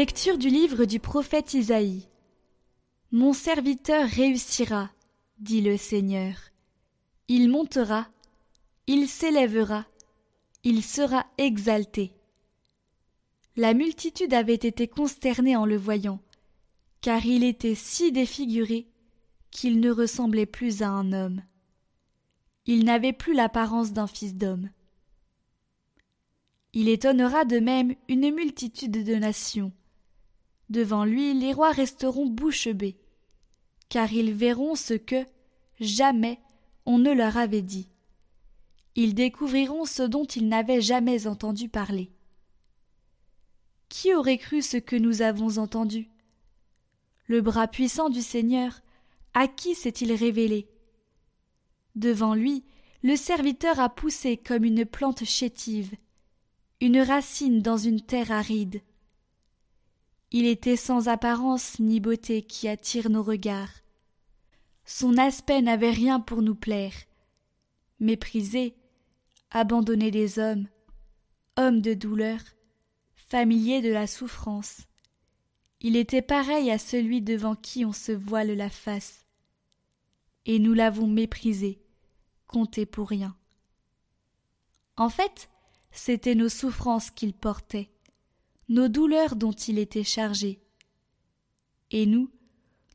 Lecture du livre du prophète Isaïe. Mon serviteur réussira, dit le Seigneur. Il montera, il s'élèvera, il sera exalté. La multitude avait été consternée en le voyant, car il était si défiguré qu'il ne ressemblait plus à un homme. Il n'avait plus l'apparence d'un fils d'homme. Il étonnera de même une multitude de nations. Devant lui, les rois resteront bouche bée, car ils verront ce que, jamais, on ne leur avait dit. Ils découvriront ce dont ils n'avaient jamais entendu parler. Qui aurait cru ce que nous avons entendu? Le bras puissant du Seigneur, à qui s'est-il révélé? Devant lui, le serviteur a poussé comme une plante chétive, une racine dans une terre aride. Il était sans apparence ni beauté qui attire nos regards. Son aspect n'avait rien pour nous plaire. Méprisé, abandonné des hommes, homme de douleur, familier de la souffrance. Il était pareil à celui devant qui on se voile la face. Et nous l'avons méprisé, compté pour rien. En fait, c'étaient nos souffrances qu'il portait, nos douleurs dont il était chargé. Et nous,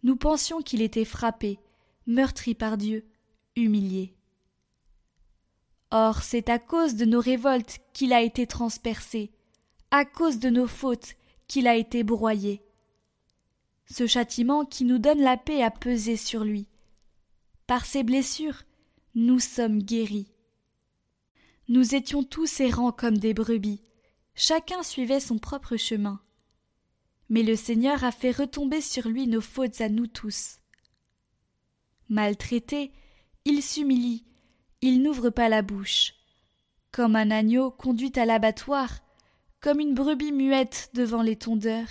nous pensions qu'il était frappé, meurtri par Dieu, humilié. Or c'est à cause de nos révoltes qu'il a été transpercé, à cause de nos fautes qu'il a été broyé. Ce châtiment qui nous donne la paix a pesé sur lui. Par ses blessures, nous sommes guéris. Nous étions tous errants comme des brebis, chacun suivait son propre chemin. Mais le Seigneur a fait retomber sur lui nos fautes à nous tous. Maltraité, il s'humilie, il n'ouvre pas la bouche. Comme un agneau conduit à l'abattoir, comme une brebis muette devant les tondeurs,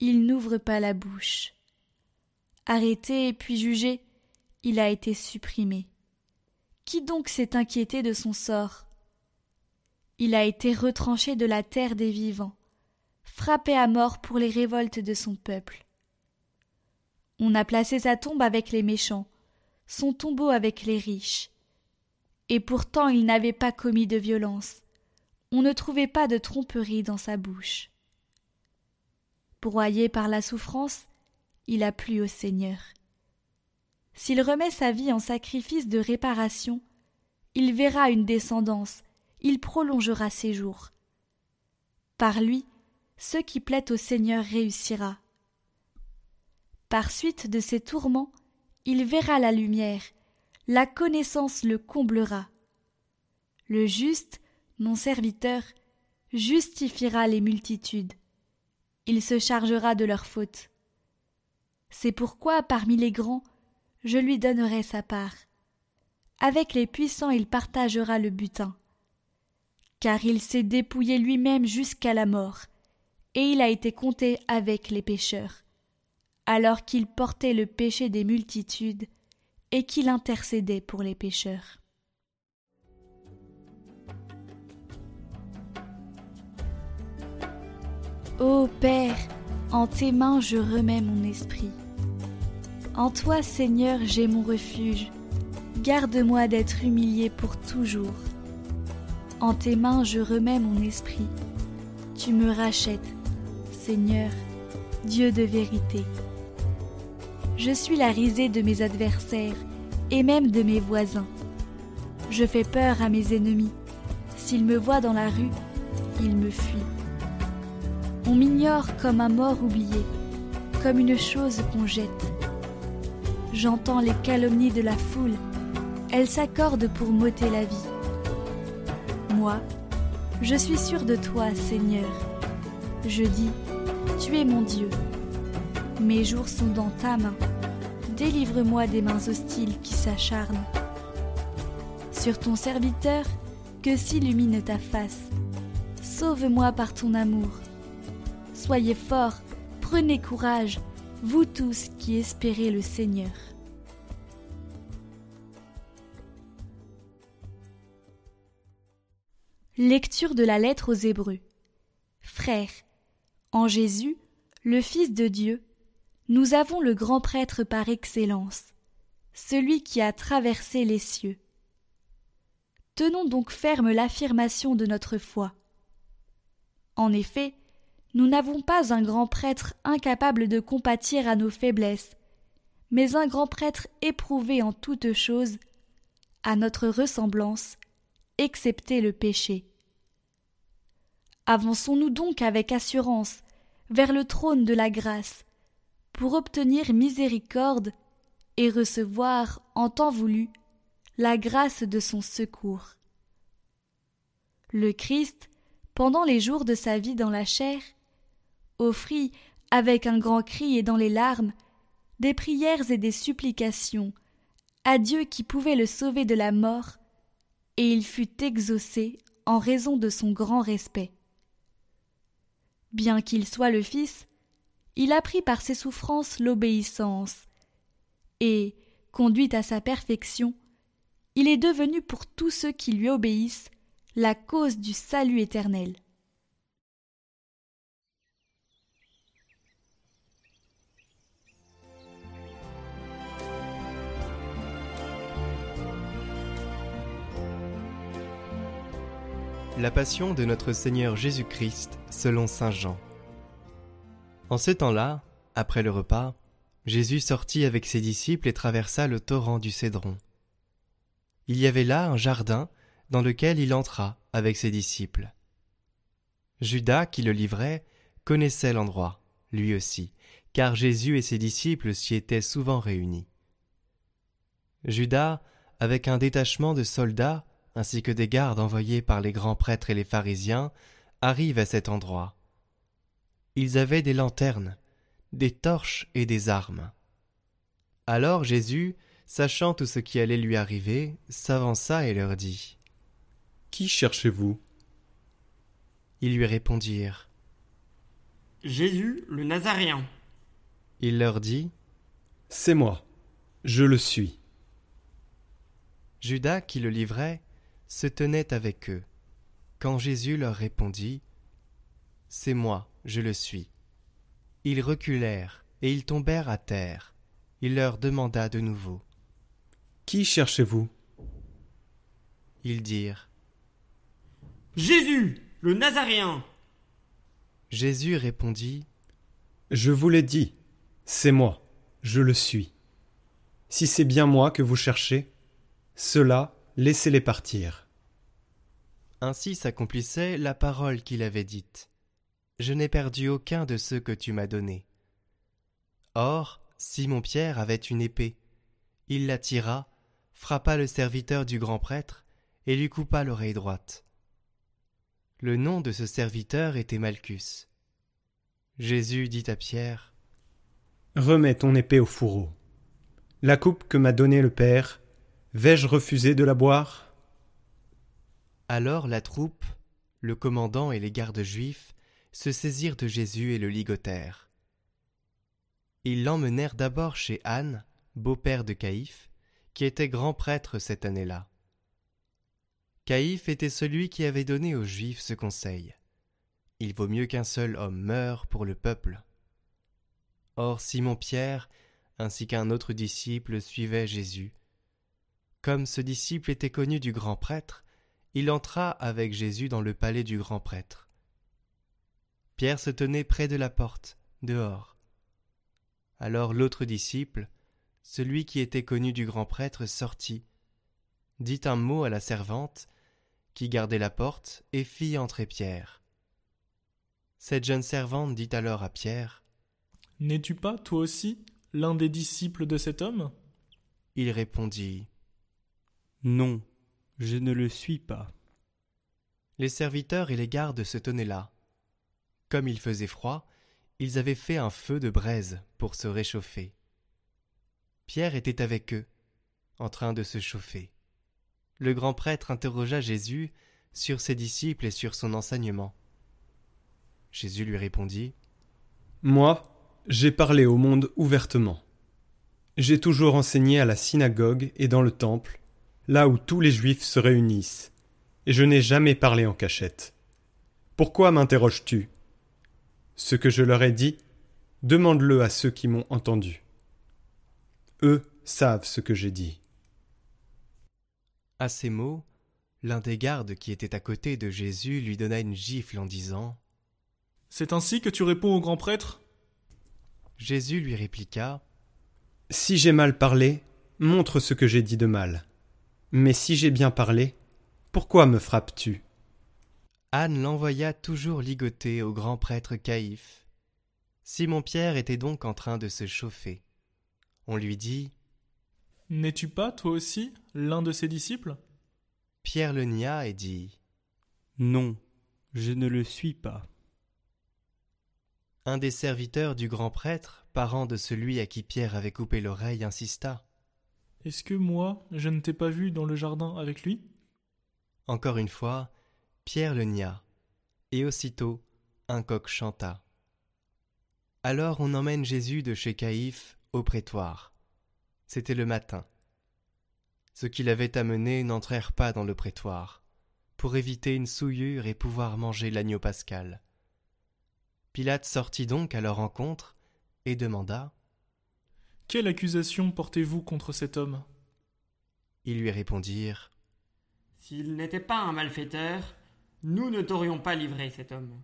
il n'ouvre pas la bouche. Arrêté puis jugé, il a été supprimé. Qui donc s'est inquiété de son sort? Il a été retranché de la terre des vivants, frappé à mort pour les révoltes de son peuple. On a placé sa tombe avec les méchants, son tombeau avec les riches. Et pourtant il n'avait pas commis de violence, on ne trouvait pas de tromperie dans sa bouche. Broyé par la souffrance, il a plu au Seigneur. S'il remet sa vie en sacrifice de réparation, il verra une descendance il prolongera ses jours. Par lui, ce qui plaît au Seigneur réussira. Par suite de ses tourments, il verra la lumière, la connaissance le comblera. Le juste, mon serviteur, justifiera les multitudes. Il se chargera de leurs fautes. C'est pourquoi, parmi les grands, je lui donnerai sa part. Avec les puissants, il partagera le butin car il s'est dépouillé lui-même jusqu'à la mort, et il a été compté avec les pécheurs, alors qu'il portait le péché des multitudes, et qu'il intercédait pour les pécheurs. Ô Père, en tes mains je remets mon esprit. En toi, Seigneur, j'ai mon refuge. Garde-moi d'être humilié pour toujours. En tes mains je remets mon esprit. Tu me rachètes, Seigneur, Dieu de vérité. Je suis la risée de mes adversaires et même de mes voisins. Je fais peur à mes ennemis. S'ils me voient dans la rue, ils me fuient. On m'ignore comme un mort oublié, comme une chose qu'on jette. J'entends les calomnies de la foule, elles s'accordent pour m'ôter la vie moi, je suis sûr de toi, Seigneur. Je dis, tu es mon Dieu. Mes jours sont dans ta main. Délivre-moi des mains hostiles qui s'acharnent. Sur ton serviteur, que s'illumine ta face. Sauve-moi par ton amour. Soyez forts, prenez courage, vous tous qui espérez le Seigneur. Lecture de la lettre aux Hébreux. Frères, En Jésus, le Fils de Dieu, nous avons le grand prêtre par excellence, celui qui a traversé les cieux. Tenons donc ferme l'affirmation de notre foi. En effet, nous n'avons pas un grand prêtre incapable de compatir à nos faiblesses, mais un grand prêtre éprouvé en toutes choses, à notre ressemblance, excepté le péché. Avançons-nous donc avec assurance vers le trône de la grâce, pour obtenir miséricorde et recevoir, en temps voulu, la grâce de son secours. Le Christ, pendant les jours de sa vie dans la chair, offrit, avec un grand cri et dans les larmes, des prières et des supplications à Dieu qui pouvait le sauver de la mort, et il fut exaucé en raison de son grand respect. Bien qu'il soit le Fils, il apprit par ses souffrances l'obéissance, et, conduit à sa perfection, il est devenu pour tous ceux qui lui obéissent la cause du salut éternel. La passion de notre Seigneur Jésus-Christ selon Saint Jean. En ce temps-là, après le repas, Jésus sortit avec ses disciples et traversa le torrent du Cédron. Il y avait là un jardin dans lequel il entra avec ses disciples. Judas, qui le livrait, connaissait l'endroit, lui aussi, car Jésus et ses disciples s'y étaient souvent réunis. Judas, avec un détachement de soldats, ainsi que des gardes envoyés par les grands prêtres et les pharisiens, arrivent à cet endroit. Ils avaient des lanternes, des torches et des armes. Alors Jésus, sachant tout ce qui allait lui arriver, s'avança et leur dit Qui cherchez-vous? Ils lui répondirent Jésus le Nazaréen. Il leur dit C'est moi, je le suis. Judas, qui le livrait, se tenaient avec eux. Quand Jésus leur répondit C'est moi, je le suis. Ils reculèrent et ils tombèrent à terre. Il leur demanda de nouveau Qui cherchez-vous? Ils dirent Jésus, le Nazaréen. Jésus répondit Je vous l'ai dit, c'est moi, je le suis. Si c'est bien moi que vous cherchez, cela laissez-les partir. Ainsi s'accomplissait la parole qu'il avait dite. Je n'ai perdu aucun de ceux que tu m'as donnés. Or, Simon-Pierre avait une épée. Il la tira, frappa le serviteur du grand prêtre, et lui coupa l'oreille droite. Le nom de ce serviteur était Malchus. Jésus dit à Pierre Remets ton épée au fourreau. La coupe que m'a donnée le Père, Vais-je refuser de la boire? Alors la troupe, le commandant et les gardes juifs se saisirent de Jésus et le ligotèrent. Ils l'emmenèrent d'abord chez Anne, beau-père de Caïphe, qui était grand prêtre cette année-là. Caïphe était celui qui avait donné aux Juifs ce conseil. Il vaut mieux qu'un seul homme meure pour le peuple. Or Simon-Pierre, ainsi qu'un autre disciple, suivait Jésus, comme ce disciple était connu du grand prêtre, il entra avec Jésus dans le palais du grand prêtre. Pierre se tenait près de la porte, dehors. Alors l'autre disciple, celui qui était connu du grand prêtre, sortit, dit un mot à la servante, qui gardait la porte, et fit entrer Pierre. Cette jeune servante dit alors à Pierre N'es-tu pas, toi aussi, l'un des disciples de cet homme? Il répondit non, je ne le suis pas. Les serviteurs et les gardes se tenaient là. Comme il faisait froid, ils avaient fait un feu de braise pour se réchauffer. Pierre était avec eux, en train de se chauffer. Le grand prêtre interrogea Jésus sur ses disciples et sur son enseignement. Jésus lui répondit Moi, j'ai parlé au monde ouvertement. J'ai toujours enseigné à la synagogue et dans le temple, là où tous les Juifs se réunissent, et je n'ai jamais parlé en cachette. Pourquoi m'interroges-tu? Ce que je leur ai dit, demande-le à ceux qui m'ont entendu. Eux savent ce que j'ai dit. À ces mots, l'un des gardes qui était à côté de Jésus lui donna une gifle en disant C'est ainsi que tu réponds au grand prêtre? Jésus lui répliqua Si j'ai mal parlé, montre ce que j'ai dit de mal. Mais si j'ai bien parlé, pourquoi me frappes-tu? Anne l'envoya toujours ligoter au grand prêtre Caïphe. Simon-Pierre était donc en train de se chauffer. On lui dit N'es-tu pas, toi aussi, l'un de ses disciples? Pierre le nia et dit Non, je ne le suis pas. Un des serviteurs du grand prêtre, parent de celui à qui Pierre avait coupé l'oreille, insista. Est-ce que moi, je ne t'ai pas vu dans le jardin avec lui? Encore une fois, Pierre le nia, et aussitôt un coq chanta. Alors on emmène Jésus de chez Caïphe au prétoire. C'était le matin. Ceux qui l'avaient amené n'entrèrent pas dans le prétoire, pour éviter une souillure et pouvoir manger l'agneau pascal. Pilate sortit donc à leur rencontre et demanda Quelle accusation portez-vous contre cet homme? Ils lui répondirent S'il n'était pas un malfaiteur, nous ne t'aurions pas livré cet homme.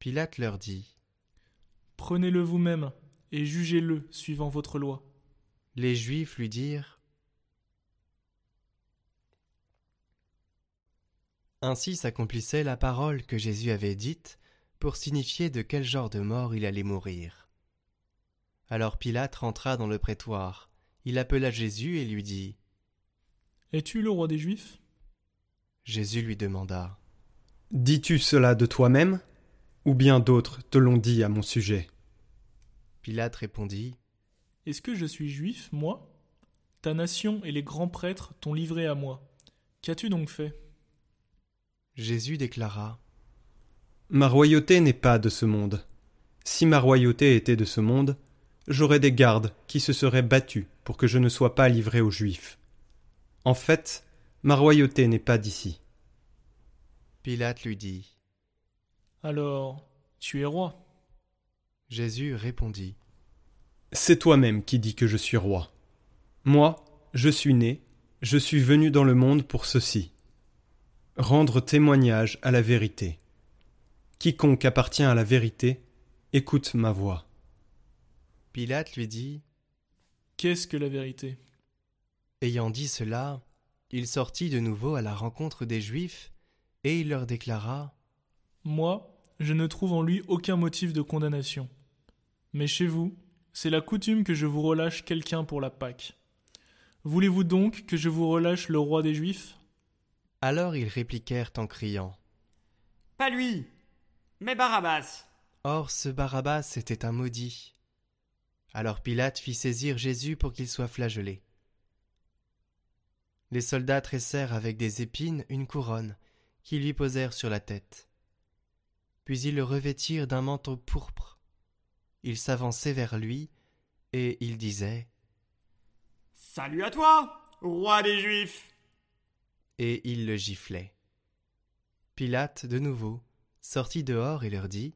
Pilate leur dit Prenez-le vous-même et jugez-le suivant votre loi. Les Juifs lui dirent Ainsi s'accomplissait la parole que Jésus avait dite pour signifier de quel genre de mort il allait mourir. Alors Pilate rentra dans le prétoire. Il appela Jésus et lui dit Es-tu le roi des Juifs? Jésus lui demanda Dis-tu cela de toi-même Ou bien d'autres te l'ont dit à mon sujet? Pilate répondit Est-ce que je suis juif, moi? Ta nation et les grands prêtres t'ont livré à moi. Qu'as-tu donc fait? Jésus déclara Ma royauté n'est pas de ce monde. Si ma royauté était de ce monde, j'aurais des gardes qui se seraient battus pour que je ne sois pas livré aux Juifs. En fait, ma royauté n'est pas d'ici. Pilate lui dit Alors, tu es roi? Jésus répondit C'est toi-même qui dis que je suis roi. Moi, je suis né, je suis venu dans le monde pour ceci rendre témoignage à la vérité. Quiconque appartient à la vérité, écoute ma voix. Pilate lui dit Qu'est-ce que la vérité? Ayant dit cela, il sortit de nouveau à la rencontre des Juifs, et il leur déclara Moi, je ne trouve en lui aucun motif de condamnation. Mais chez vous, c'est la coutume que je vous relâche quelqu'un pour la Pâque. Voulez-vous donc que je vous relâche le roi des Juifs? Alors ils répliquèrent en criant Pas lui, mais Barabbas. Or ce Barabbas était un maudit. Alors Pilate fit saisir Jésus pour qu'il soit flagellé. Les soldats tressèrent avec des épines une couronne qui lui posèrent sur la tête. Puis ils le revêtirent d'un manteau pourpre. Ils s'avançaient vers lui, et ils disaient Salut à toi, roi des Juifs. Et ils le giflaient. Pilate, de nouveau, sortit dehors et leur dit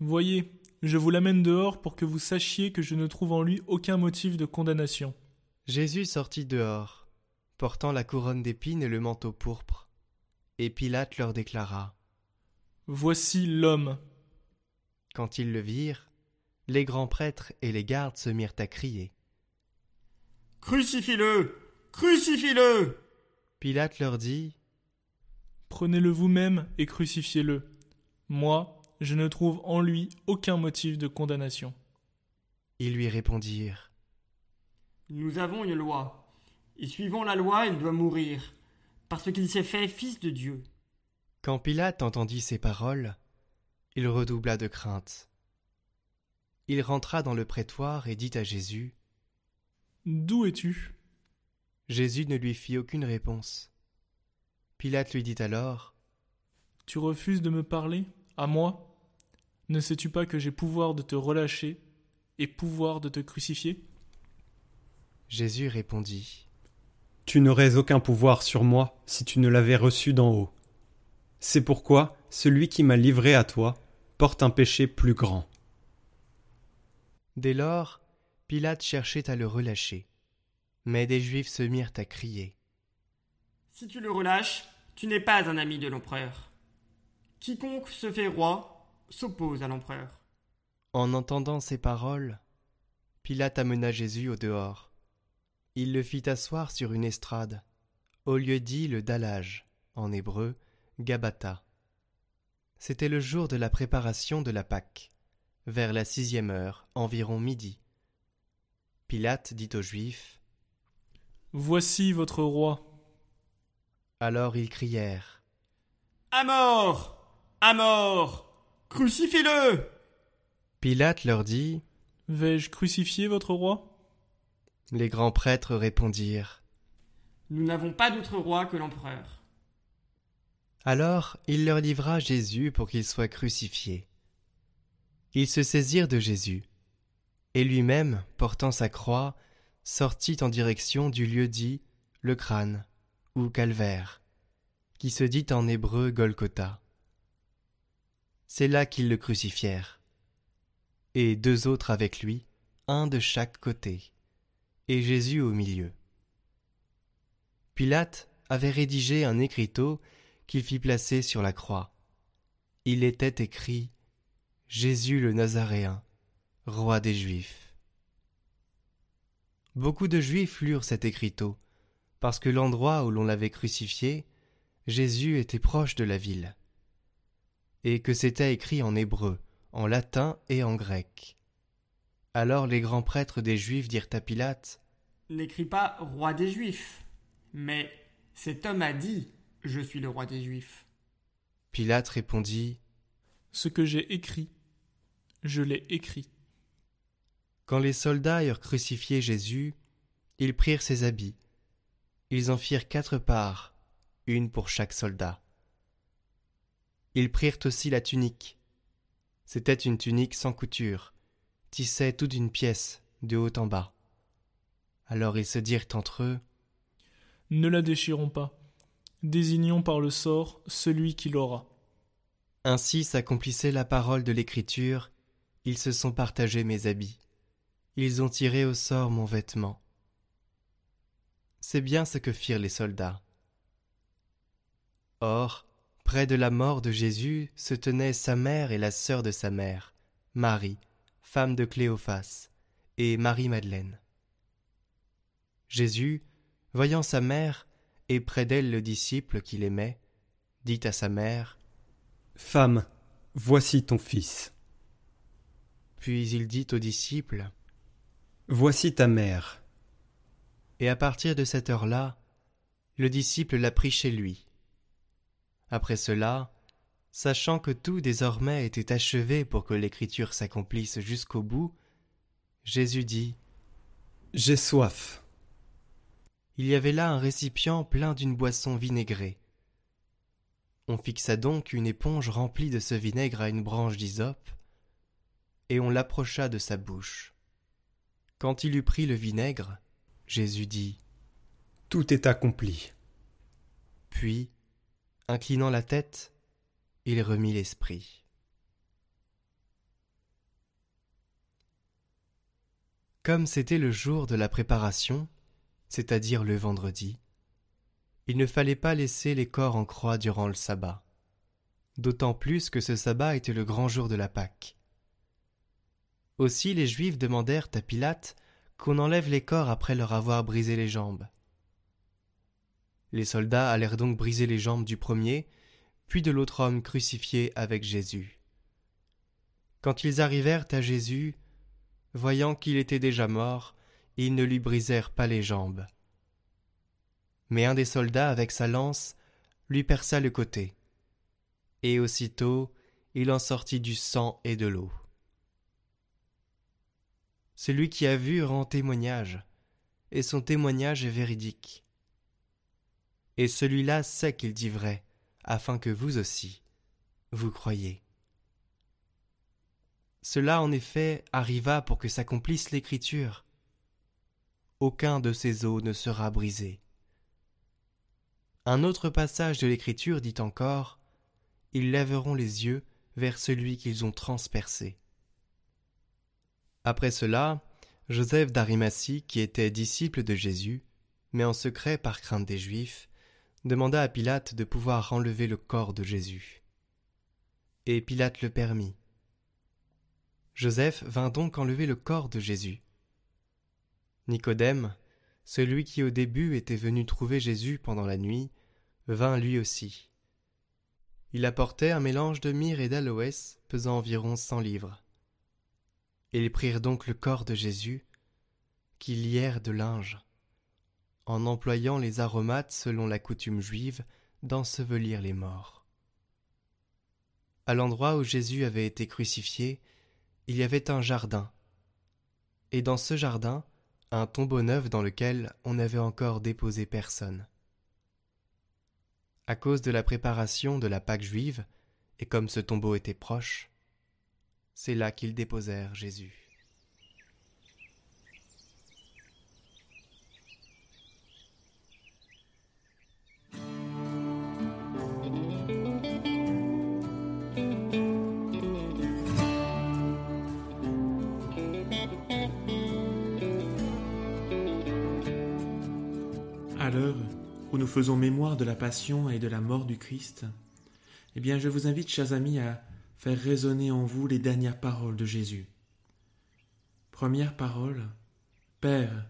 Voyez, je vous l'amène dehors pour que vous sachiez que je ne trouve en lui aucun motif de condamnation. Jésus sortit dehors, portant la couronne d'épines et le manteau pourpre. Et Pilate leur déclara Voici l'homme. Quand ils le virent, les grands prêtres et les gardes se mirent à crier. Crucifie-le Crucifie-le Pilate leur dit Prenez-le vous-même et crucifiez-le. Moi, je ne trouve en lui aucun motif de condamnation. Ils lui répondirent Nous avons une loi, et suivant la loi, il doit mourir, parce qu'il s'est fait fils de Dieu. Quand Pilate entendit ces paroles, il redoubla de crainte. Il rentra dans le prétoire et dit à Jésus D'où es-tu? Jésus ne lui fit aucune réponse. Pilate lui dit alors Tu refuses de me parler, à moi Ne sais-tu pas que j'ai pouvoir de te relâcher et pouvoir de te crucifier? Jésus répondit Tu n'aurais aucun pouvoir sur moi si tu ne l'avais reçu d'en haut. C'est pourquoi celui qui m'a livré à toi porte un péché plus grand. Dès lors, Pilate cherchait à le relâcher. Mais des Juifs se mirent à crier. Si tu le relâches, tu n'es pas un ami de l'empereur. Quiconque se fait roi s'oppose à l'empereur. En entendant ces paroles, Pilate amena Jésus au dehors. Il le fit asseoir sur une estrade, au lieu dit le dallage, en hébreu, Gabata. C'était le jour de la préparation de la Pâque, vers la sixième heure, environ midi. Pilate dit aux Juifs Voici votre roi. Alors ils crièrent À mort À mort Crucifiez-le Pilate leur dit Vais-je crucifier votre roi? Les grands prêtres répondirent Nous n'avons pas d'autre roi que l'empereur. Alors il leur livra Jésus pour qu'il soit crucifié. Ils se saisirent de Jésus, et lui-même, portant sa croix, sortit en direction du lieu dit le crâne ou calvaire, qui se dit en hébreu Golgotha. C'est là qu'ils le crucifièrent, et deux autres avec lui, un de chaque côté, et Jésus au milieu. Pilate avait rédigé un écriteau qu'il fit placer sur la croix. Il était écrit Jésus le Nazaréen, roi des Juifs. Beaucoup de Juifs lurent cet écriteau, parce que l'endroit où l'on l'avait crucifié, Jésus était proche de la ville, et que c'était écrit en hébreu, en latin et en grec. Alors les grands prêtres des Juifs dirent à Pilate N'écris pas roi des Juifs, mais cet homme a dit Je suis le roi des Juifs. Pilate répondit Ce que j'ai écrit, je l'ai écrit. Quand les soldats eurent crucifié Jésus, ils prirent ses habits. Ils en firent quatre parts, une pour chaque soldat. Ils prirent aussi la tunique. C'était une tunique sans couture, tissée tout d'une pièce, de haut en bas. Alors ils se dirent entre eux Ne la déchirons pas. Désignons par le sort celui qui l'aura. Ainsi s'accomplissait la parole de l'Écriture, ils se sont partagés mes habits. Ils ont tiré au sort mon vêtement. C'est bien ce que firent les soldats. Or, près de la mort de Jésus se tenaient sa mère et la sœur de sa mère, Marie, femme de Cléophas, et Marie-Madeleine. Jésus, voyant sa mère et près d'elle le disciple qu'il aimait, dit à sa mère Femme, voici ton fils. Puis il dit au disciple Voici ta mère. Et à partir de cette heure-là, le disciple l'a pris chez lui. Après cela, sachant que tout désormais était achevé pour que l'écriture s'accomplisse jusqu'au bout, Jésus dit J'ai soif. Il y avait là un récipient plein d'une boisson vinaigrée. On fixa donc une éponge remplie de ce vinaigre à une branche d'hysope, et on l'approcha de sa bouche. Quand il eut pris le vinaigre, Jésus dit Tout est accompli. Puis, inclinant la tête, il remit l'esprit. Comme c'était le jour de la préparation, c'est-à-dire le vendredi, il ne fallait pas laisser les corps en croix durant le sabbat, d'autant plus que ce sabbat était le grand jour de la Pâque. Aussi les Juifs demandèrent à Pilate qu'on enlève les corps après leur avoir brisé les jambes. Les soldats allèrent donc briser les jambes du premier, puis de l'autre homme crucifié avec Jésus. Quand ils arrivèrent à Jésus, voyant qu'il était déjà mort, ils ne lui brisèrent pas les jambes. Mais un des soldats, avec sa lance, lui perça le côté, et aussitôt il en sortit du sang et de l'eau. Celui qui a vu rend témoignage, et son témoignage est véridique. Et celui-là sait qu'il dit vrai, afin que vous aussi, vous croyez. Cela en effet arriva pour que s'accomplisse l'Écriture. Aucun de ces os ne sera brisé. Un autre passage de l'Écriture dit encore Ils lèveront les yeux vers celui qu'ils ont transpercé. Après cela, Joseph d'Arimathie, qui était disciple de Jésus, mais en secret par crainte des Juifs, demanda à Pilate de pouvoir enlever le corps de Jésus. Et Pilate le permit. Joseph vint donc enlever le corps de Jésus. Nicodème, celui qui au début était venu trouver Jésus pendant la nuit, vint lui aussi. Il apportait un mélange de myrrhe et d'aloès pesant environ cent livres. Ils prirent donc le corps de Jésus, qu'ils lièrent de linge, en employant les aromates selon la coutume juive d'ensevelir les morts. À l'endroit où Jésus avait été crucifié, il y avait un jardin, et dans ce jardin, un tombeau neuf dans lequel on n'avait encore déposé personne. À cause de la préparation de la Pâque juive, et comme ce tombeau était proche, c'est là qu'ils déposèrent Jésus. Nous faisons mémoire de la passion et de la mort du Christ, eh bien je vous invite, chers amis, à faire résonner en vous les dernières paroles de Jésus. Première parole, Père,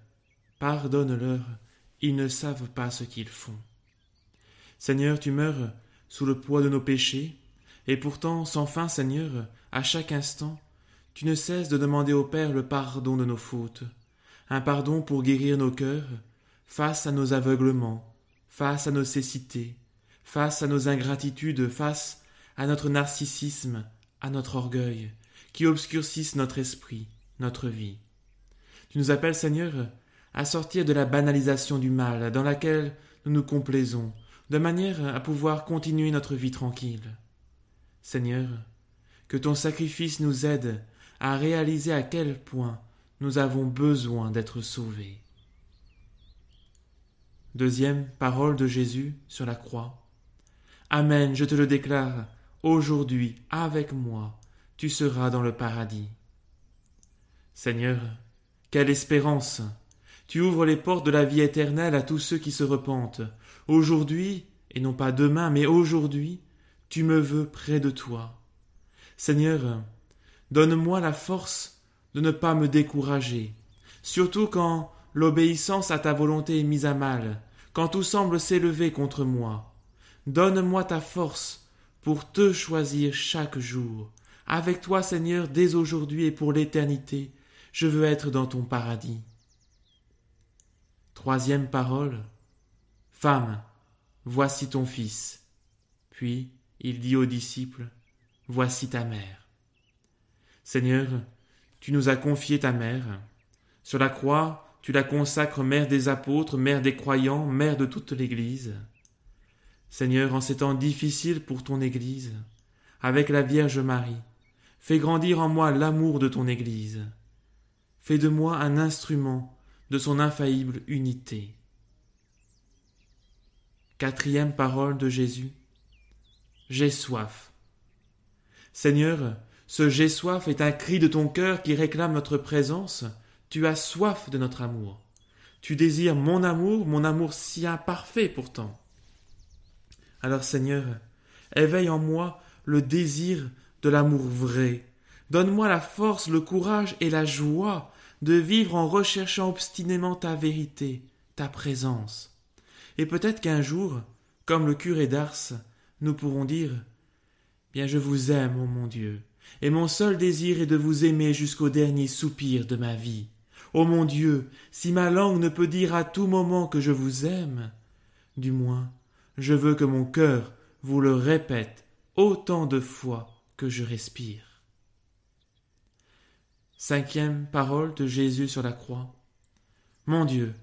pardonne-leur, ils ne savent pas ce qu'ils font. Seigneur, tu meurs sous le poids de nos péchés, et pourtant, sans fin, Seigneur, à chaque instant, tu ne cesses de demander au Père le pardon de nos fautes, un pardon pour guérir nos cœurs, face à nos aveuglements, face à nos cécités, face à nos ingratitudes, face à notre narcissisme, à notre orgueil, qui obscurcissent notre esprit, notre vie. Tu nous appelles, Seigneur, à sortir de la banalisation du mal dans laquelle nous nous complaisons, de manière à pouvoir continuer notre vie tranquille. Seigneur, que ton sacrifice nous aide à réaliser à quel point nous avons besoin d'être sauvés. Deuxième parole de Jésus sur la croix. Amen, je te le déclare, aujourd'hui, avec moi, tu seras dans le paradis. Seigneur, quelle espérance. Tu ouvres les portes de la vie éternelle à tous ceux qui se repentent. Aujourd'hui, et non pas demain, mais aujourd'hui, tu me veux près de toi. Seigneur, donne-moi la force de ne pas me décourager, surtout quand l'obéissance à ta volonté est mise à mal, quand tout semble s'élever contre moi. Donne-moi ta force pour te choisir chaque jour. Avec toi, Seigneur, dès aujourd'hui et pour l'éternité, je veux être dans ton paradis. Troisième parole. Femme, voici ton fils. Puis il dit aux disciples, Voici ta mère. Seigneur, tu nous as confié ta mère. Sur la croix, tu la consacres mère des apôtres, mère des croyants, mère de toute l'Église. Seigneur, en ces temps difficiles pour ton Église, avec la Vierge Marie, fais grandir en moi l'amour de ton Église. Fais de moi un instrument de son infaillible unité. Quatrième parole de Jésus. J'ai soif. Seigneur, ce j'ai soif est un cri de ton cœur qui réclame notre présence tu as soif de notre amour. Tu désires mon amour, mon amour si imparfait pourtant. Alors Seigneur, éveille en moi le désir de l'amour vrai. Donne-moi la force, le courage et la joie de vivre en recherchant obstinément ta vérité, ta présence. Et peut-être qu'un jour, comme le curé d'Ars, nous pourrons dire Bien je vous aime, ô mon Dieu, et mon seul désir est de vous aimer jusqu'au dernier soupir de ma vie. Ô mon Dieu, si ma langue ne peut dire à tout moment que je vous aime, du moins, je veux que mon cœur vous le répète autant de fois que je respire. Cinquième parole de Jésus sur la croix. Mon Dieu,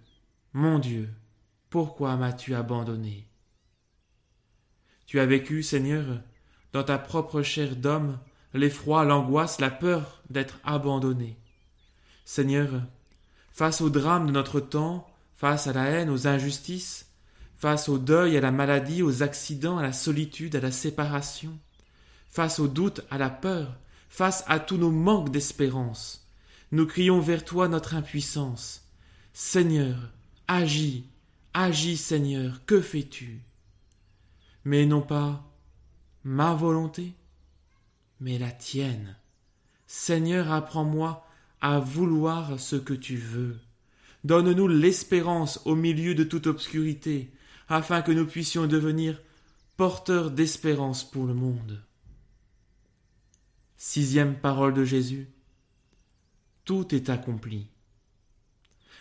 mon Dieu, pourquoi m'as-tu abandonné? Tu as vécu, Seigneur, dans ta propre chair d'homme, l'effroi, l'angoisse, la peur d'être abandonné. Face au drame de notre temps, face à la haine, aux injustices, face au deuil, à la maladie, aux accidents, à la solitude, à la séparation, face au doute, à la peur, face à tous nos manques d'espérance. Nous crions vers toi notre impuissance. Seigneur, agis, agis Seigneur, que fais-tu? Mais non pas ma volonté, mais la tienne. Seigneur, apprends-moi à vouloir ce que tu veux. Donne-nous l'espérance au milieu de toute obscurité, afin que nous puissions devenir porteurs d'espérance pour le monde. Sixième parole de Jésus. Tout est accompli.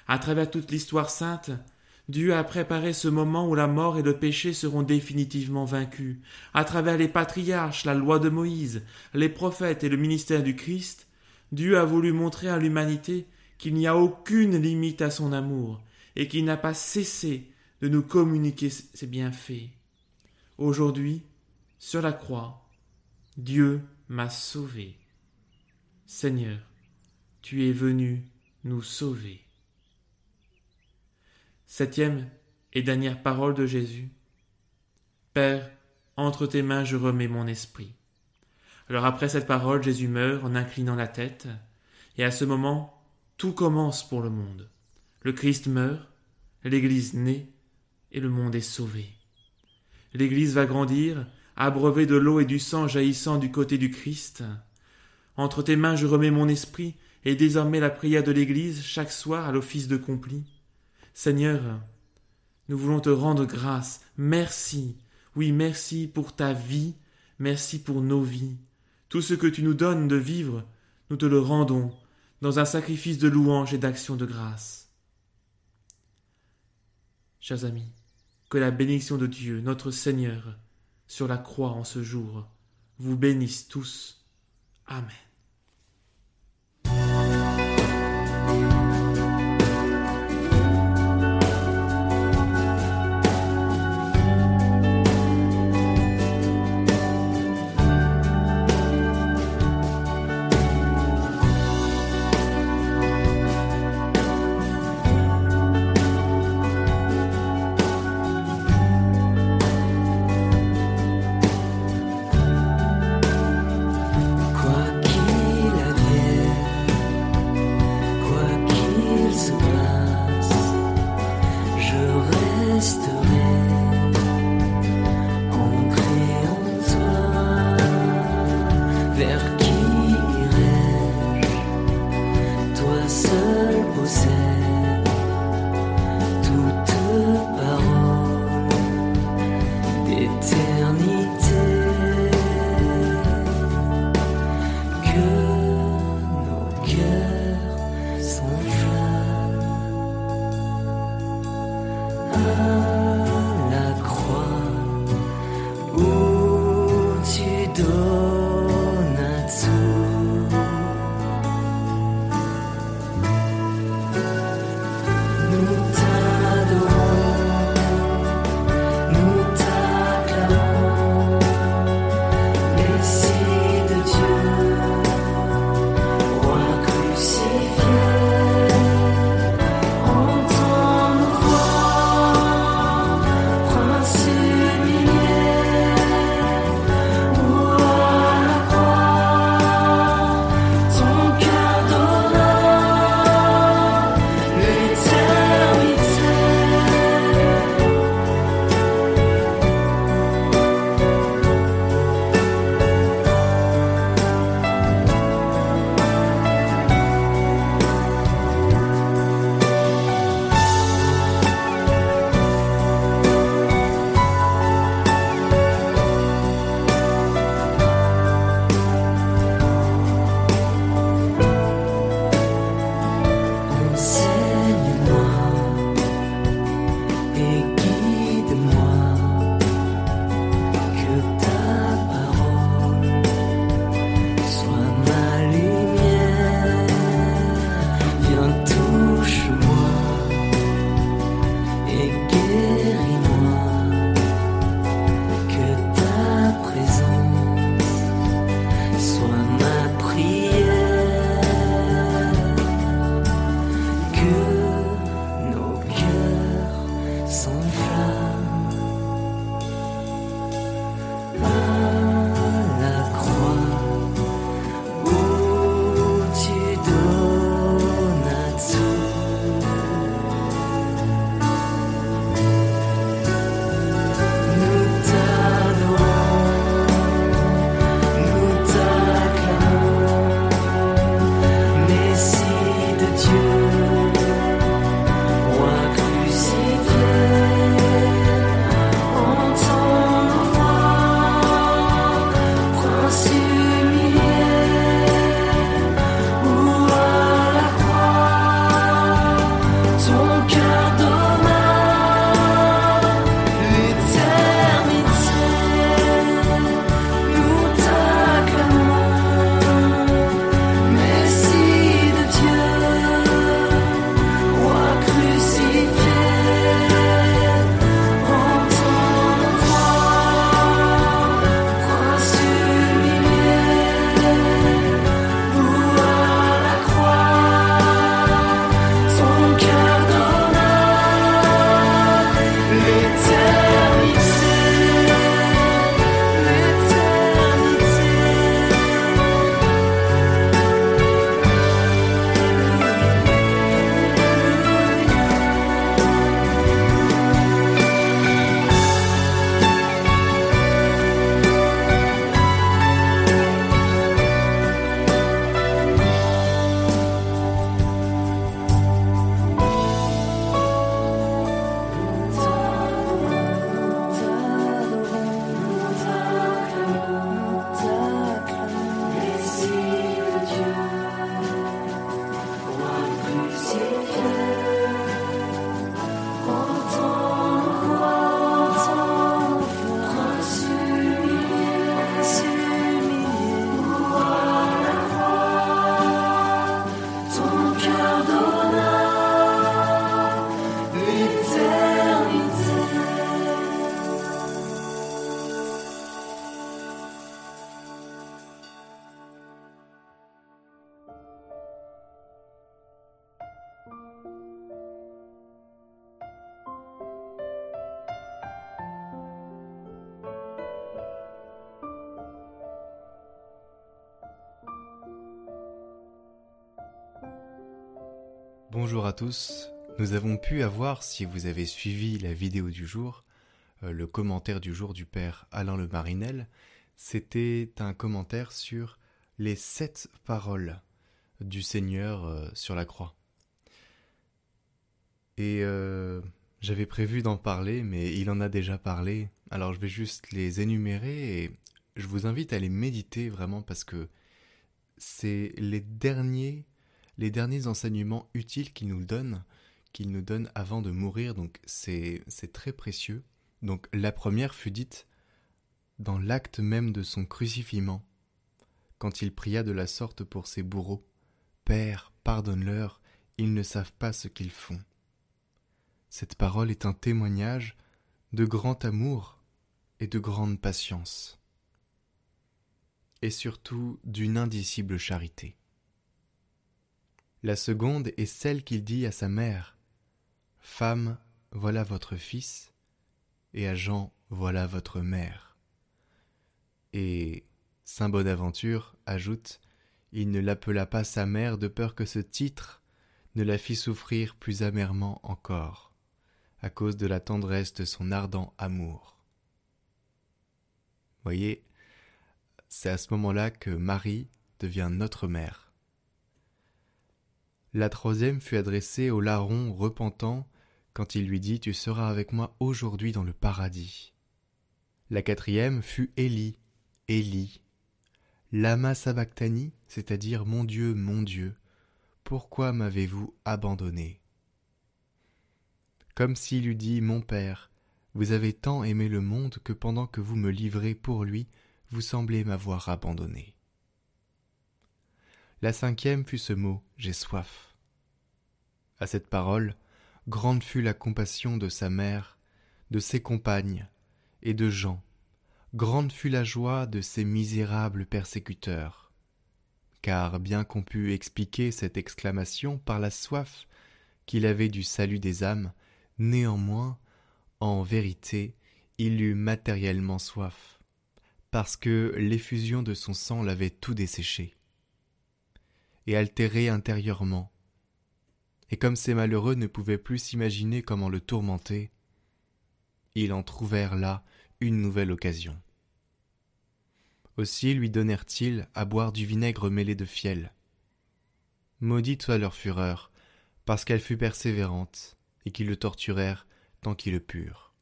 À travers toute l'histoire sainte, Dieu a préparé ce moment où la mort et le péché seront définitivement vaincus. À travers les patriarches, la loi de Moïse, les prophètes et le ministère du Christ, Dieu a voulu montrer à l'humanité qu'il n'y a aucune limite à son amour et qu'il n'a pas cessé de nous communiquer ses bienfaits. Aujourd'hui, sur la croix, Dieu m'a sauvé. Seigneur, tu es venu nous sauver. Septième et dernière parole de Jésus. Père, entre tes mains je remets mon esprit. Alors après cette parole, Jésus meurt en inclinant la tête, et à ce moment, tout commence pour le monde. Le Christ meurt, l'Église naît, et le monde est sauvé. L'Église va grandir, abreuvée de l'eau et du sang jaillissant du côté du Christ. Entre tes mains je remets mon esprit, et désormais la prière de l'Église chaque soir à l'office de compli. Seigneur, nous voulons te rendre grâce. Merci. Oui, merci pour ta vie. Merci pour nos vies. Tout ce que tu nous donnes de vivre, nous te le rendons dans un sacrifice de louange et d'action de grâce. Chers amis, que la bénédiction de Dieu, notre Seigneur, sur la croix en ce jour, vous bénisse tous. Amen. still Bonjour à tous. Nous avons pu avoir, si vous avez suivi la vidéo du jour, euh, le commentaire du jour du père Alain Le Marinel. C'était un commentaire sur les sept paroles du Seigneur euh, sur la croix. Et euh, j'avais prévu d'en parler, mais il en a déjà parlé. Alors je vais juste les énumérer et je vous invite à les méditer vraiment parce que c'est les derniers, les derniers enseignements utiles qu'il nous donne, qu'il nous donne avant de mourir. Donc c'est très précieux. Donc la première fut dite dans l'acte même de son crucifiement, quand il pria de la sorte pour ses bourreaux. Père, pardonne-leur, ils ne savent pas ce qu'ils font. Cette parole est un témoignage de grand amour et de grande patience, et surtout d'une indicible charité. La seconde est celle qu'il dit à sa mère. Femme, voilà votre fils, et à Jean, voilà votre mère. Et Saint Bonaventure ajoute il ne l'appela pas sa mère de peur que ce titre ne la fît souffrir plus amèrement encore, à cause de la tendresse de son ardent amour. Voyez, c'est à ce moment-là que Marie devient notre mère. La troisième fut adressée au larron repentant quand il lui dit Tu seras avec moi aujourd'hui dans le paradis. La quatrième fut Élie, Élie, Lama sabachthani, c'est-à-dire Mon Dieu, mon Dieu, pourquoi m'avez-vous abandonné? Comme s'il eût dit Mon Père, vous avez tant aimé le monde que pendant que vous me livrez pour lui, vous semblez m'avoir abandonné. La cinquième fut ce mot J'ai soif. À cette parole, grande fut la compassion de sa mère, de ses compagnes et de Jean, grande fut la joie de ces misérables persécuteurs. Car bien qu'on pût expliquer cette exclamation par la soif qu'il avait du salut des âmes, néanmoins, en vérité, il eut matériellement soif, parce que l'effusion de son sang l'avait tout desséché, et altéré intérieurement. Et comme ces malheureux ne pouvaient plus s'imaginer comment le tourmenter, ils en trouvèrent là une nouvelle occasion. Aussi lui donnèrent-ils à boire du vinaigre mêlé de fiel. Maudite soit leur fureur, parce qu'elle fut persévérante, et qu'ils le torturèrent tant qu'ils le purent.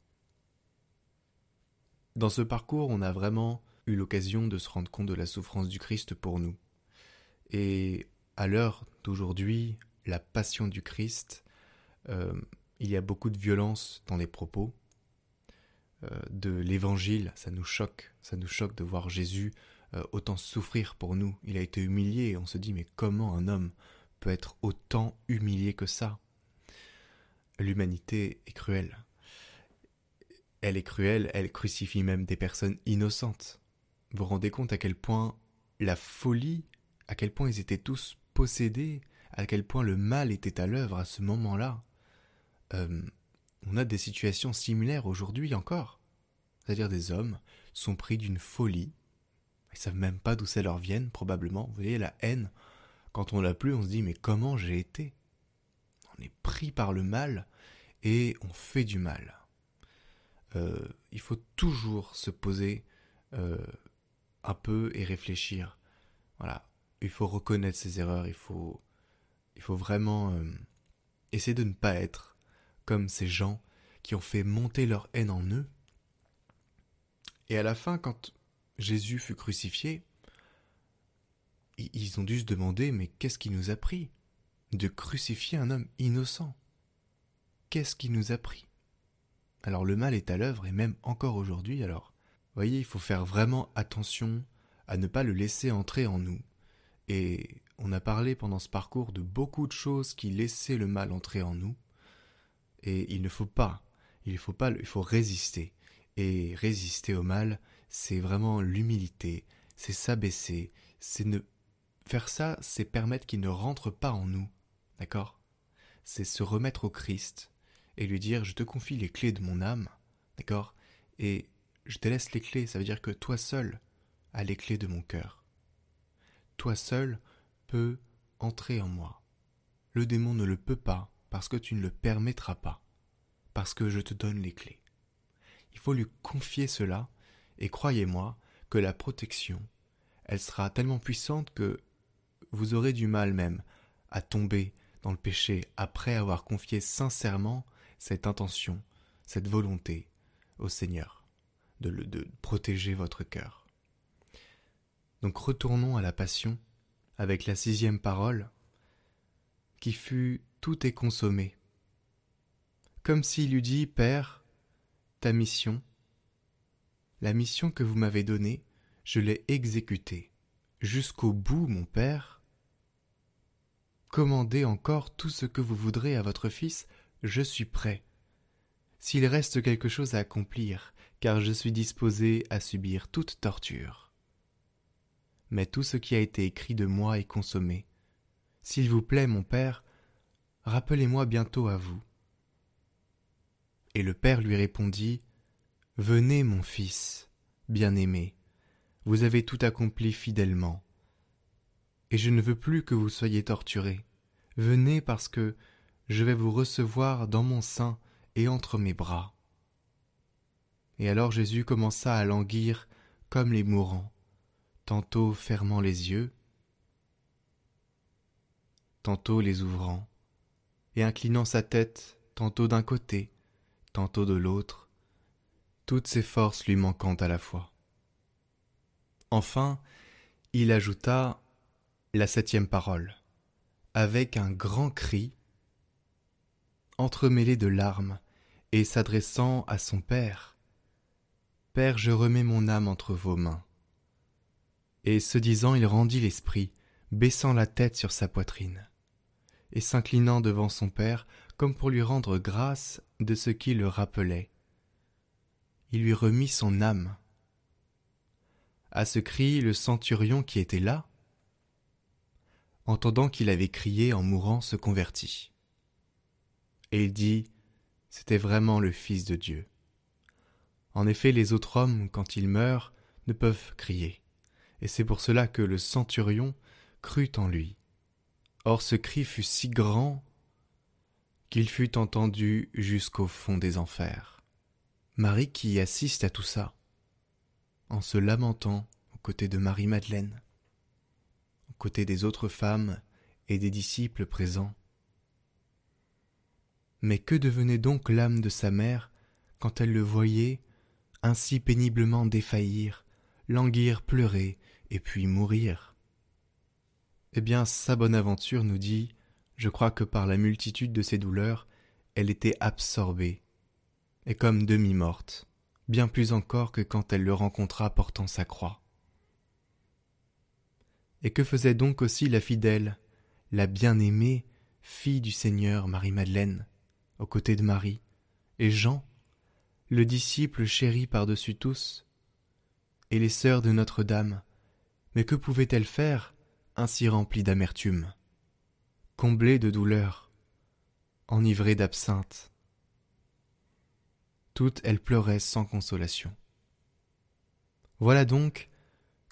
Dans ce parcours, on a vraiment eu l'occasion de se rendre compte de la souffrance du Christ pour nous. Et à l'heure d'aujourd'hui, la passion du Christ, euh, il y a beaucoup de violence dans les propos, euh, de l'évangile, ça nous choque, ça nous choque de voir Jésus euh, autant souffrir pour nous. Il a été humilié on se dit mais comment un homme peut être autant humilié que ça? L'humanité est cruelle. Elle est cruelle, elle crucifie même des personnes innocentes. Vous vous rendez compte à quel point la folie, à quel point ils étaient tous possédés, à quel point le mal était à l'œuvre à ce moment-là. Euh, on a des situations similaires aujourd'hui encore. C'est-à-dire des hommes sont pris d'une folie. Ils savent même pas d'où ça leur vient, probablement. Vous voyez, la haine, quand on l'a plus, on se dit mais comment j'ai été? On est pris par le mal et on fait du mal. Euh, il faut toujours se poser euh, un peu et réfléchir. Voilà, il faut reconnaître ses erreurs, il faut, vraiment euh, essayer de ne pas être comme ces gens qui ont fait monter leur haine en eux. Et à la fin, quand Jésus fut crucifié, ils ont dû se demander mais qu'est-ce qui nous a pris de crucifier un homme innocent? Qu'est-ce qui nous a pris? Alors le mal est à l'œuvre et même encore aujourd'hui alors. Voyez, il faut faire vraiment attention à ne pas le laisser entrer en nous. Et on a parlé pendant ce parcours de beaucoup de choses qui laissaient le mal entrer en nous. Et il ne faut pas, il faut pas, il faut résister. Et résister au mal, c'est vraiment l'humilité, c'est s'abaisser, c'est ne faire ça, c'est permettre qu'il ne rentre pas en nous, d'accord? C'est se remettre au Christ et lui dire je te confie les clés de mon âme, d'accord? Et je te laisse les clés, ça veut dire que toi seul as les clés de mon cœur. Toi seul peux entrer en moi. le démon ne le peut pas parce que tu ne le permettras pas, parce que je te donne les clés. Il faut lui confier cela, et croyez-moi que la protection, elle sera tellement puissante que vous aurez du mal même à tomber dans le péché après avoir confié sincèrement cette intention, cette volonté au Seigneur de, le, de protéger votre cœur. Donc retournons à la passion avec la sixième parole qui fut tout est consommé. Comme s'il eût dit Père, ta mission, la mission que vous m'avez donnée, je l'ai exécutée. Jusqu'au bout, mon Père. Commandez encore tout ce que vous voudrez à votre Fils, je suis prêt. S'il reste quelque chose à accomplir, car je suis disposé à subir toute torture. Mais tout ce qui a été écrit de moi est consommé. S'il vous plaît, mon Père, rappelez-moi bientôt à vous. Et le Père lui répondit, Venez, mon fils, bien-aimé, vous avez tout accompli fidèlement. Et je ne veux plus que vous soyez torturé. Venez parce que je vais vous recevoir dans mon sein et entre mes bras. Et alors Jésus commença à languir comme les mourants, tantôt fermant les yeux, tantôt les ouvrant, et inclinant sa tête tantôt d'un côté, tantôt de l'autre, toutes ses forces lui manquant à la fois. Enfin, il ajouta la septième parole, avec un grand cri, entremêlé de larmes, et s'adressant à son Père. Père, je remets mon âme entre vos mains. Et ce disant, il rendit l'esprit, baissant la tête sur sa poitrine et s'inclinant devant son père comme pour lui rendre grâce de ce qui le rappelait. Il lui remit son âme. À ce cri, le centurion qui était là, entendant qu'il avait crié en mourant, se convertit. Et il dit, c'était vraiment le Fils de Dieu. En effet, les autres hommes, quand ils meurent, ne peuvent crier, et c'est pour cela que le centurion crut en lui. Or ce cri fut si grand qu'il fut entendu jusqu'au fond des enfers. Marie qui assiste à tout ça, en se lamentant aux côtés de Marie-Madeleine, aux côtés des autres femmes et des disciples présents. Mais que devenait donc l'âme de sa mère quand elle le voyait ainsi péniblement défaillir, languir, pleurer et puis mourir eh bien, sa bonne aventure nous dit Je crois que par la multitude de ses douleurs, elle était absorbée, et comme demi-morte, bien plus encore que quand elle le rencontra portant sa croix. Et que faisait donc aussi la fidèle, la bien-aimée fille du Seigneur Marie-Madeleine, aux côtés de Marie, et Jean, le disciple chéri par-dessus tous, et les sœurs de Notre-Dame, mais que pouvait-elle faire ainsi remplie d'amertume, comblée de douleur, enivrée d'absinthe. Toutes elles pleuraient sans consolation. Voilà donc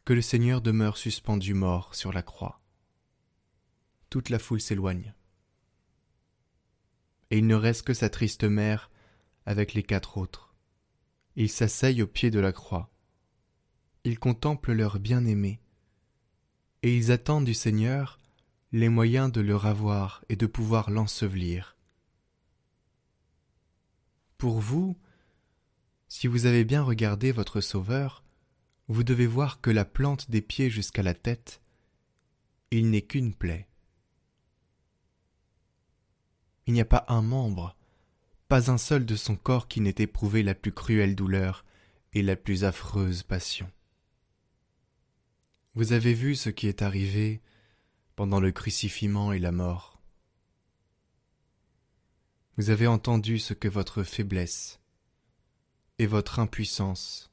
que le Seigneur demeure suspendu mort sur la croix. Toute la foule s'éloigne. Et il ne reste que sa triste mère avec les quatre autres. Ils s'asseyent au pied de la croix. Ils contemplent leur bien-aimé, et ils attendent du Seigneur les moyens de le ravoir et de pouvoir l'ensevelir. Pour vous, si vous avez bien regardé votre Sauveur, vous devez voir que la plante des pieds jusqu'à la tête, il n'est qu'une plaie. Il n'y a pas un membre, pas un seul de son corps qui n'ait éprouvé la plus cruelle douleur et la plus affreuse passion. Vous avez vu ce qui est arrivé pendant le crucifiement et la mort. Vous avez entendu ce que votre faiblesse et votre impuissance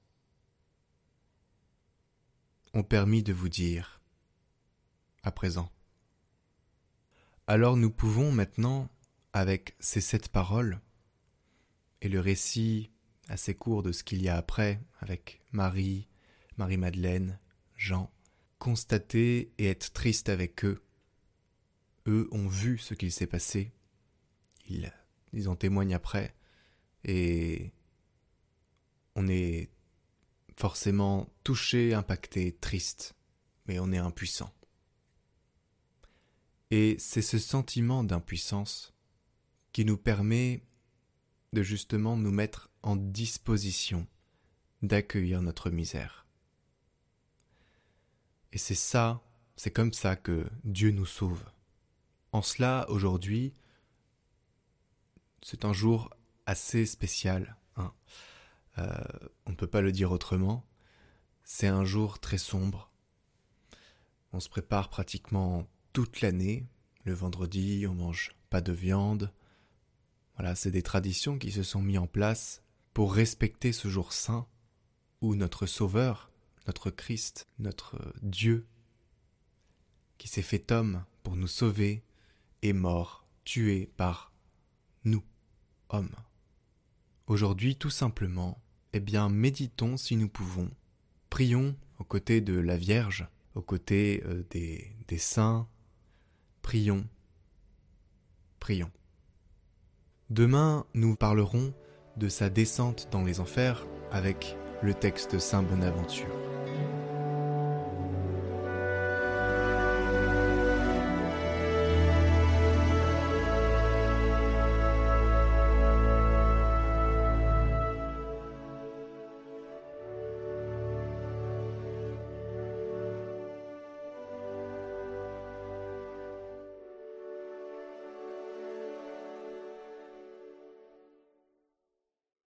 ont permis de vous dire à présent. Alors nous pouvons maintenant, avec ces sept paroles, et le récit assez court de ce qu'il y a après, avec Marie, Marie-Madeleine, Jean, constater et être triste avec eux, eux ont vu ce qu'il s'est passé. Ils, ils en témoignent après. Et on est forcément touché, impacté, triste, mais on est impuissant. Et c'est ce sentiment d'impuissance qui nous permet de justement nous mettre en disposition d'accueillir notre misère. Et c'est ça, c'est comme ça que Dieu nous sauve. En cela, aujourd'hui, c'est un jour assez spécial. Hein. Euh, on ne peut pas le dire autrement. C'est un jour très sombre. On se prépare pratiquement toute l'année. Le vendredi, on mange pas de viande. Voilà, c'est des traditions qui se sont mises en place pour respecter ce jour saint où notre Sauveur, notre Christ, notre Dieu, qui s'est fait homme pour nous sauver, est mort, tué par nous, hommes. Aujourd'hui, tout simplement, eh bien, méditons si nous pouvons, prions aux côtés de la Vierge, aux côtés euh, des, des saints, prions, prions. Demain, nous parlerons de sa descente dans les enfers avec le texte Saint Bonaventure.